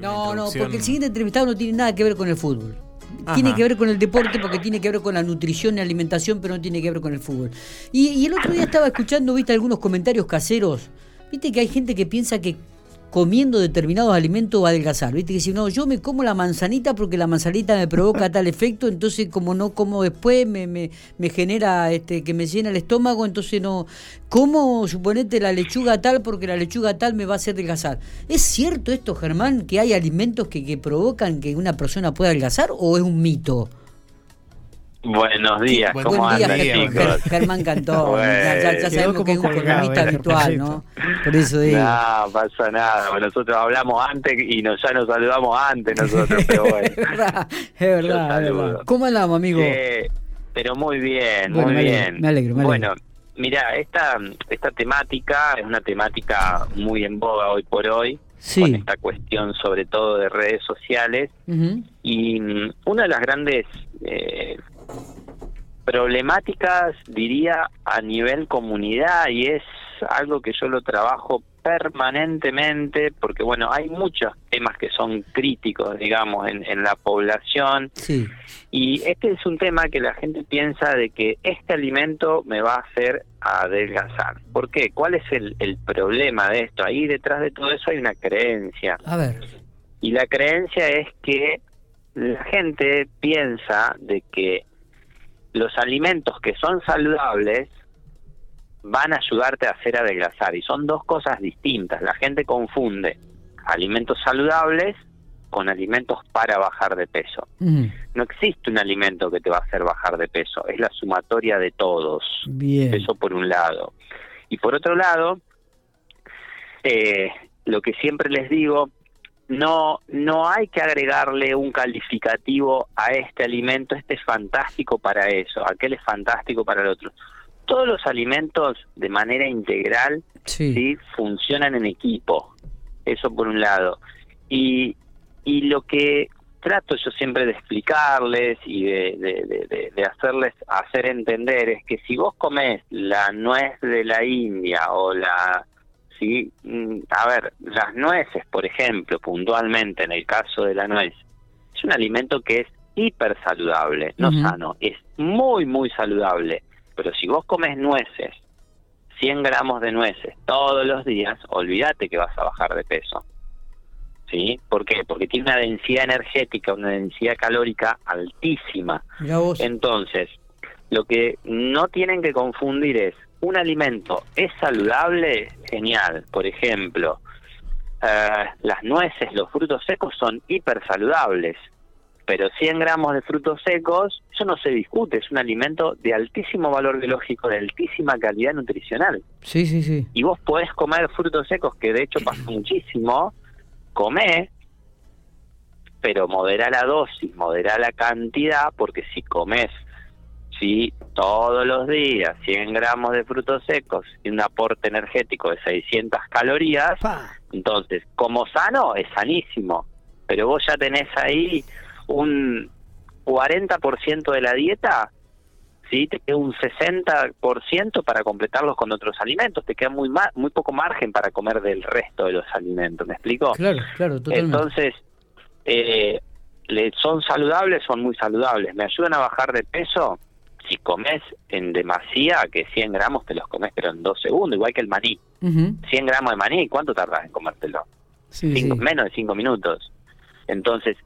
No, no, porque el siguiente entrevistado no tiene nada que ver con el fútbol. Tiene que ver con el deporte porque tiene que ver con la nutrición y alimentación, pero no tiene que ver con el fútbol. Y, y el otro día estaba escuchando, viste, algunos comentarios caseros. Viste que hay gente que piensa que comiendo determinados alimentos va a adelgazar. Viste que si no, yo me como la manzanita porque la manzanita me provoca tal efecto, entonces como no como después me, me, me genera este que me llena el estómago, entonces no como suponete la lechuga tal porque la lechuga tal me va a hacer adelgazar. ¿Es cierto esto, Germán, que hay alimentos que, que provocan que una persona pueda adelgazar o es un mito? Buenos días, Buen día, Germán, Germán cantó. ya, ya, sabemos que es un columnista habitual, ¿no? Por eso digo. No, pasa nada. Bueno, nosotros hablamos antes y nos, ya nos saludamos antes nosotros, pero bueno. es verdad, es verdad, es verdad. ¿Cómo andamos, amigo? Eh, pero muy bien, Bueno, muy me alegro, bien. me alegro, me alegro. Bueno, mira, esta, esta temática es una temática muy en boga hoy por hoy, Sí. con esta cuestión sobre todo de redes sociales. Y mm, una de las grandes eh, problemáticas, diría, a nivel comunidad, y es algo que yo lo trabajo permanentemente, porque bueno, hay muchos temas que son críticos, digamos, en, en la población, Sí. y este es un tema que la gente piensa de que este alimento me va a hacer adelgazar. ¿Por qué? ¿Cuál es el, el problema de esto? Ahí detrás de todo eso hay una creencia. A ver. Y la creencia es que la gente piensa de que los alimentos que son saludables van a ayudarte a hacer adelgazar. Y son dos cosas distintas. La gente confunde alimentos saludables con alimentos para bajar de peso. Ujú. No existe un alimento que te va a hacer bajar de peso. Es la sumatoria de todos. Bien. Eso por un lado. Y por otro lado, eh, lo que siempre les digo, no, no hay que agregarle un calificativo a este alimento, este es fantástico para eso, aquel es fantástico para el otro. Todos los alimentos de manera integral Sí. ¿sí? funcionan en equipo, eso por un lado. Y, y lo que trato yo siempre de explicarles y de, de- de- de- de hacerles hacer entender es que si vos comés la nuez de la India o la sí Mm, a ver las nueces por ejemplo puntualmente en el caso de la nuez es un alimento que es hiper saludable no sano es muy muy saludable pero si vos comes nueces 100 gramos de nueces todos los días, olvídate que vas a bajar de peso. ¿Sí? ¿Por qué? Porque tiene una densidad energética, una densidad calórica altísima. Entonces, lo que no tienen que confundir es, un alimento es saludable, genial. Por ejemplo, eh, las nueces, los frutos secos son hiper saludables. Pero 100 gramos de frutos secos, eso no se discute, es un alimento de altísimo valor biológico, de altísima calidad nutricional. Sí, sí, sí. Y vos podés comer frutos secos, que de hecho pasa muchísimo, comé, pero modera la dosis, modera la cantidad, porque si comes si todos los días 100 gramos de frutos secos y un aporte energético de 600 calorías, entonces, como sano, es sanísimo, pero vos ya tenés ahí un 40% de la dieta, ¿sí? te queda un 60% para completarlos con otros alimentos, te queda muy, ma- muy poco margen para comer del resto de los alimentos, ¿me explico? Claro, claro, totalmente. Entonces, eh, son saludables, son muy saludables, ¿me ayudan a bajar de peso? Si comes en demasía, que 100 gramos te los comes pero en dos segundos, igual que el maní. Ujú. 100 gramos de maní, ¿cuánto tardas en comértelo? Sí, Cinco- sí. menos de cinco minutos. Entonces,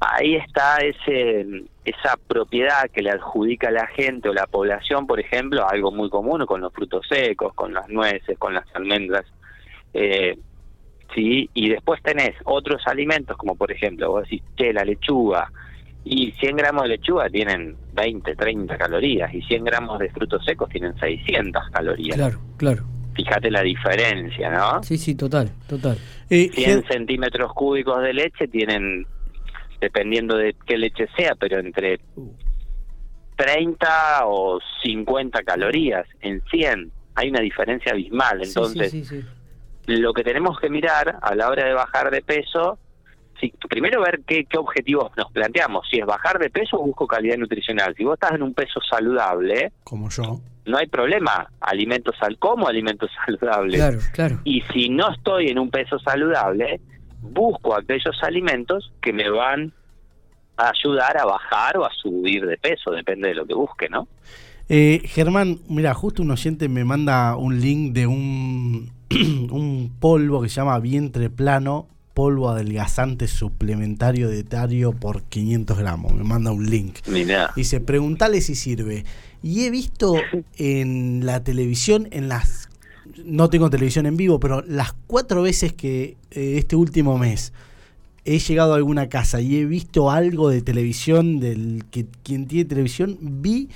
ahí está ese esa propiedad que le adjudica la gente o la población, por ejemplo, algo muy común con los frutos secos, con las nueces, con las almendras. Eh, sí, y después tenés otros alimentos, como por ejemplo, vos decís, che, la lechuga, y 100 gramos de lechuga tienen 20, 30 calorías, y 100 gramos de frutos secos tienen 600 calorías. Claro, claro. Fíjate la diferencia, ¿no? Sí, sí, total, total. Eh, 100 Ger- centímetros cúbicos de leche tienen, dependiendo de qué leche sea, pero entre 30 o 50 calorías en 100. Hay una diferencia abismal. Sí, Entonces, sí, sí, sí. lo que tenemos que mirar a la hora de bajar de peso, si, primero ver qué, qué objetivos nos planteamos. Si es bajar de peso o busco calidad nutricional. Si vos estás en un peso saludable, como yo. no hay problema. Alimentos al como alimentos saludables. Claro, claro. Y si no estoy en un peso saludable, busco aquellos alimentos que me van a ayudar a bajar o a subir de peso, depende de lo que busque, ¿no? Eh, Germán, mira, justo un oyente me manda un link de un, un polvo que se llama vientre plano, polvo adelgazante suplementario de tario por 500 gramos. Me manda un link. Mira. Dice, preguntale si sirve. Y he visto en la televisión, en las... No tengo televisión en vivo, pero las cuatro veces que eh, este último mes he llegado a alguna casa y he visto algo de televisión, del que quien tiene televisión, vi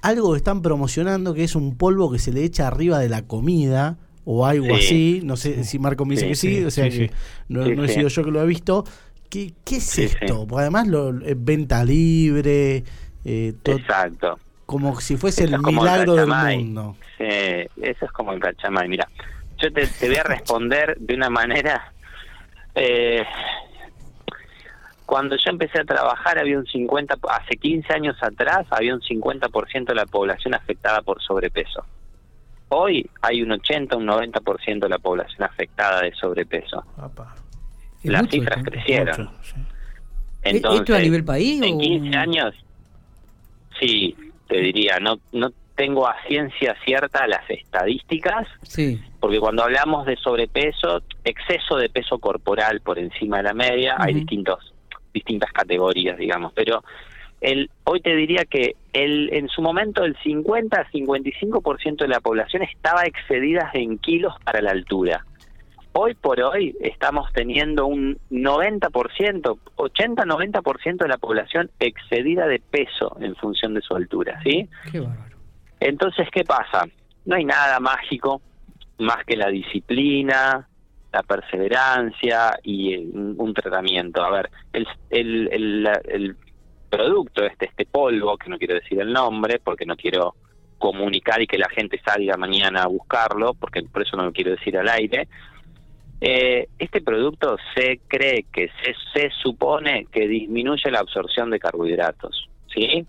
algo que están promocionando que es un polvo que se le echa arriba de la comida o algo así. No sé si Marco me dice que sí, o sea que no, he sido yo que lo he visto. ¿Qué, qué es esto? Porque además lo, es venta libre. Eh, Exacto. Como si fuese el milagro del mundo. Sí, eso es como el cachamay. Mira, yo te, te voy a responder de una manera eh, cuando yo empecé a trabajar había un 50, hace 15 años atrás había un 50% de la población afectada por sobrepeso. Hoy hay un 80, un 90% de la población afectada de sobrepeso. Las cifras crecieron. Entonces, ¿Esto a nivel país? En 15 años, sí, te diría, no, no tengo a ciencia cierta las estadísticas, sí. porque cuando hablamos de sobrepeso, exceso de peso corporal por encima de la media, hay distintos distintas categorías, digamos, pero el, hoy te diría que el, en su momento el 50-55% de la población estaba excedida en kilos para la altura. Hoy por hoy estamos teniendo un 90%, 80-90% de la población excedida de peso en función de su altura, ¿sí? Qué bárbaro. Entonces, ¿qué pasa? No hay nada mágico más que la disciplina, la perseverancia y un, tratamiento. A ver, el, el, el, producto, este, este polvo, que no quiero decir el nombre porque no quiero comunicar y que la gente salga mañana a buscarlo, porque por eso no lo quiero decir al aire. Eh, este producto se cree que se, se supone que disminuye la absorción de carbohidratos, ¿sí?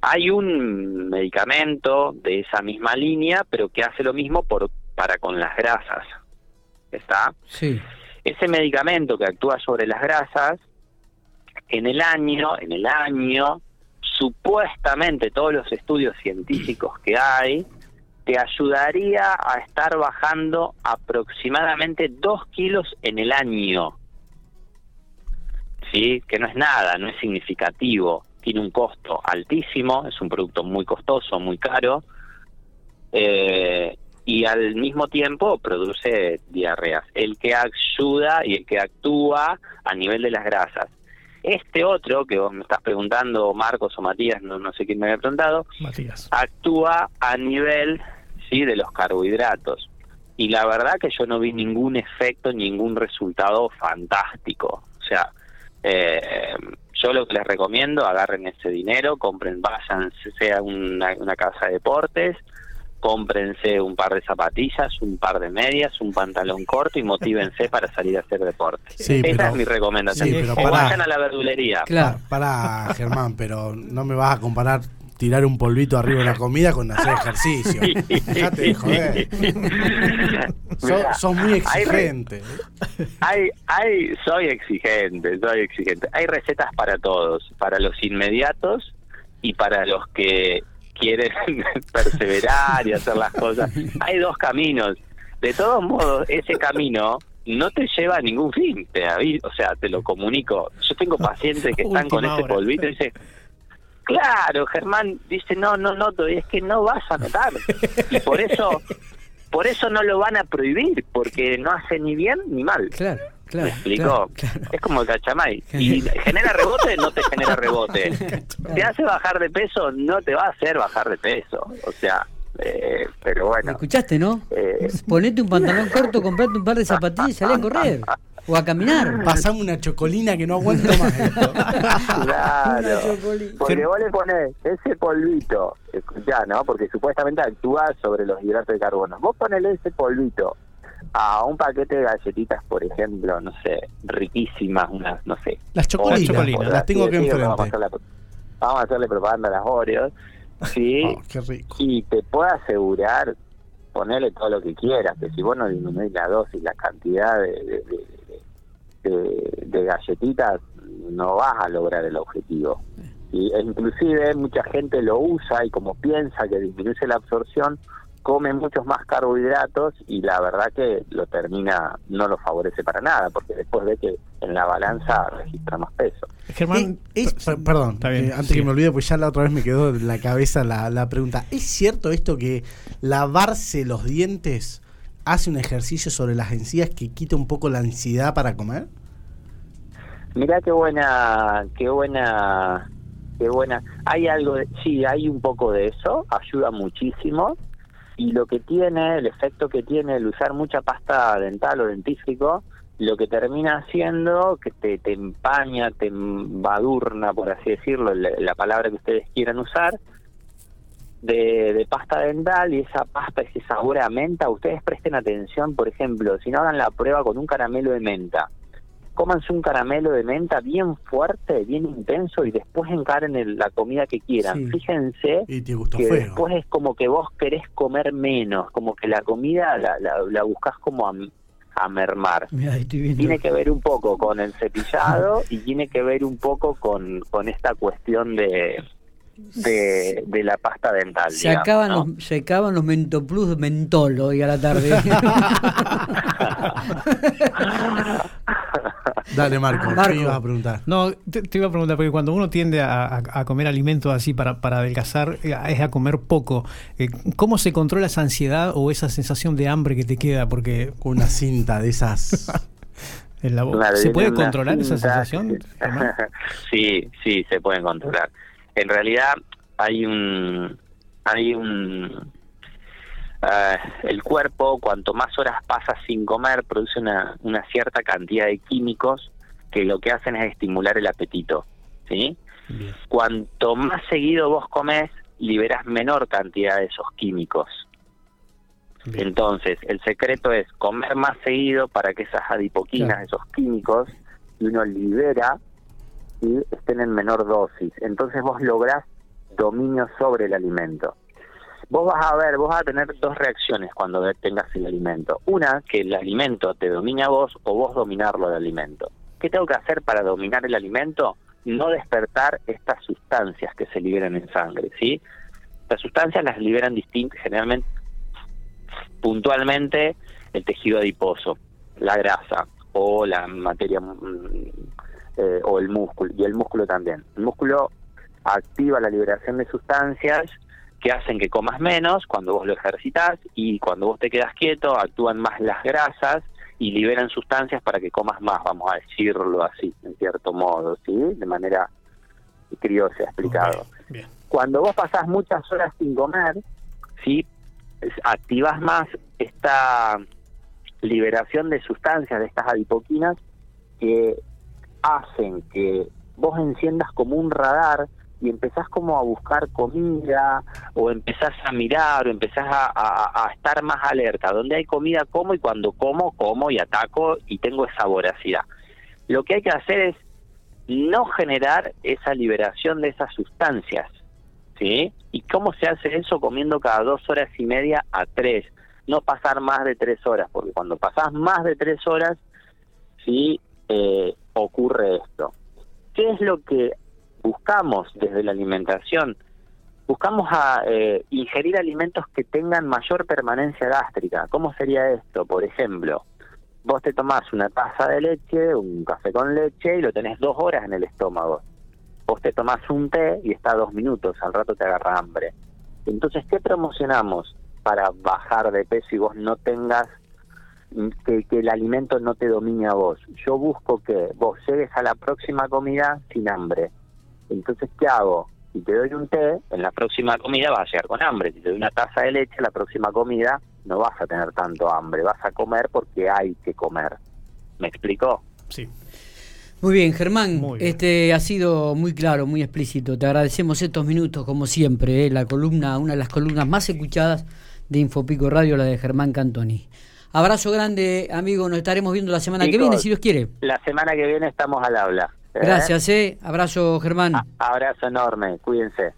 Hay un medicamento de esa misma línea, pero que hace lo mismo por, para con las grasas, ¿está? Sí. Ese medicamento que actúa sobre las grasas, en el año, en el año, supuestamente todos los estudios científicos que hay, te ayudaría a estar bajando aproximadamente 2 kilos en el año. ¿Sí? Que no es nada, no es significativo. Tiene un costo altísimo, es un producto muy costoso, muy caro. Eh, y al mismo tiempo produce diarreas. El que ayuda y el que actúa a nivel de las grasas. Este otro, que vos me estás preguntando, Marcos o Matías, no, no sé quién me había preguntado, Matías. actúa a nivel sí de los carbohidratos. Y la verdad que yo no vi ningún efecto, ningún resultado fantástico. O sea, eh, yo lo que les recomiendo, agarren ese dinero, compren, vayan, sea una, una casa de deportes, cómprense un par de zapatillas, un par de medias, un pantalón corto y motívense para salir a hacer deporte. Esa es mi recomendación. o vayan a la verdulería. Claro, para Germán, pero no me vas a comparar tirar un polvito arriba de la comida con hacer ejercicio. Dejate de joder. Sos, muy exigente. Hay, hay, soy exigente, soy exigente. Hay recetas para todos, para los inmediatos y para los que quieren perseverar y hacer las cosas. Hay dos caminos. De todos modos, ese camino no te lleva a ningún fin, te o sea, te lo comunico. Yo tengo pacientes que están con ese polvito y dicen, claro, Germán dice, no, no noto, y es que no vas a notar. Y por eso, por eso no lo van a prohibir, porque no hace ni bien ni mal. Claro. Claro, ¿Me explicó? Es como el cachamay. Y genera rebote, no te genera rebote. Te hace bajar de peso, no te va a hacer bajar de peso. O sea, eh, pero bueno. ¿Escuchaste, no? Eh, Ponete un pantalón corto, comprate un par de zapatillas y salí a correr. O a caminar. Pasame una chocolina que no aguanto más Claro. Porque vos le ponés ese polvito, escuchá, ¿no? Porque supuestamente actúa sobre los hidratos de carbono. Vos ponele ese polvito a un paquete de galletitas, por ejemplo, no sé, riquísimas, unas, no sé. Las chocolinas, las tengo que enfrente. Vamos a, hacerle, propaganda a las Oreos, ¿sí? Oh, qué rico. Y te puedo asegurar, ponerle todo lo que quieras, que si vos no disminuís la dosis, la cantidad de, de, galletitas, no vas a lograr el objetivo. Y, e inclusive mucha gente lo usa y como piensa que disminuye la absorción, come muchos más carbohidratos y la verdad que lo termina, no lo favorece para nada, porque después ve que en la balanza registra más peso. Germán, eh, perdón, eh, antes que me olvide, pues ya la otra vez me quedó en la cabeza la, la pregunta. ¿Es cierto esto que lavarse los dientes hace un ejercicio sobre las encías que quita un poco la ansiedad para comer? Mirá qué buena, qué buena, qué buena. Hay algo, de, sí, hay un poco de eso, ayuda muchísimo y lo que tiene, el efecto que tiene el usar mucha pasta dental o dentífrico, lo que termina haciendo que te, te empaña, te embadurna, por así decirlo, la, palabra que ustedes quieran usar, de, de, pasta dental y esa pasta, ese sabor a menta, ustedes presten atención, por ejemplo, si no hagan la prueba con un caramelo de menta, cómanse un caramelo de menta bien fuerte, bien intenso y después encaren el, la comida que quieran. Fíjense que después es como que vos querés comer menos, como que la comida la, la, la buscas como a, a mermar. tiene que ver un poco con el cepillado y tiene que ver un poco con, con esta cuestión de de, de la pasta dental. Se acaban los se acaban los Mentoplus mentol hoy a la tarde. Dale, Marco, Marco. ibas a preguntar? No, te, iba a preguntar, porque cuando uno tiende a, a, comer alimentos así para, para adelgazar, eh, es a comer poco. Eh, ¿Cómo se controla esa ansiedad o esa sensación de hambre que te queda? Porque una cinta de esas en la boca. ¿Se puede controlar esa sensación? sí, sí, se puede controlar en realidad hay un hay un eh, el cuerpo cuanto más horas pasa sin comer produce una, una cierta cantidad de químicos que lo que hacen es estimular el apetito sí cuanto más seguido vos comes liberas menor cantidad de esos químicos. Entonces el secreto es comer más seguido para que esas adipoquinas esos químicos y uno libera y estén en menor dosis. Entonces vos lográs dominio sobre el alimento. Vos vas a ver, vos vas a tener dos reacciones cuando tengas el alimento. Una, que el alimento te domine a vos o vos dominarlo el alimento. ¿Qué tengo que hacer para dominar el alimento? No despertar estas sustancias que se liberan en sangre, ¿sí? Las sustancias las liberan distintas, generalmente, puntualmente, el tejido adiposo, la grasa o la materia mm, eh, o el músculo, y el músculo también. El músculo activa la liberación de sustancias que hacen que comas menos cuando vos lo ejercitas y cuando vos te quedas quieto actúan más las grasas y liberan sustancias para que comas más, vamos a decirlo así, en cierto modo, ¿sí? De manera criollo explicado. Cuando vos pasás muchas horas sin comer, ¿sí? Activas más esta liberación de sustancias, de estas adipoquinas, que hacen que vos enciendas como un radar y empezás como a buscar comida o empezás a mirar o empezás a, estar más alerta. Donde hay comida como y cuando como, como y ataco y tengo esa voracidad. Lo que hay que hacer es no generar esa liberación de esas sustancias. ¿Sí? ¿Y cómo se hace eso? Comiendo cada dos horas y media a tres. No pasar más de tres horas, porque cuando pasás más de tres horas, sí, eh, ocurre esto. ¿Qué es lo que buscamos desde la alimentación? Buscamos a eh, ingerir alimentos que tengan mayor permanencia gástrica. ¿Cómo sería esto? Por ejemplo, vos te tomás una taza de leche, un café con leche y lo tenés dos horas en el estómago. Vos te tomás un té y está dos minutos, al rato te agarra hambre. Entonces, ¿qué promocionamos para bajar de peso y vos no tengas que, el alimento no te domine a vos. Yo busco que vos llegues a la próxima comida sin hambre. Entonces, ¿qué hago? Si te doy un té, en la próxima comida vas a llegar con hambre. Si te doy una taza de leche, en la próxima comida no vas a tener tanto hambre. Vas a comer porque hay que comer. ¿Me explicó? Sí. Muy bien, Germán, este ha sido muy claro, muy explícito. Te agradecemos estos minutos, como siempre, ¿eh? la columna, una de las columnas más escuchadas de Infopico Radio, la de Germán Cantoni. Abrazo grande, amigo. Nos estaremos viendo la semana que viene, si Dios quiere. La semana que viene estamos al habla. ¿Eh? Gracias, eh. Abrazo, Germán. abrazo enorme. Cuídense.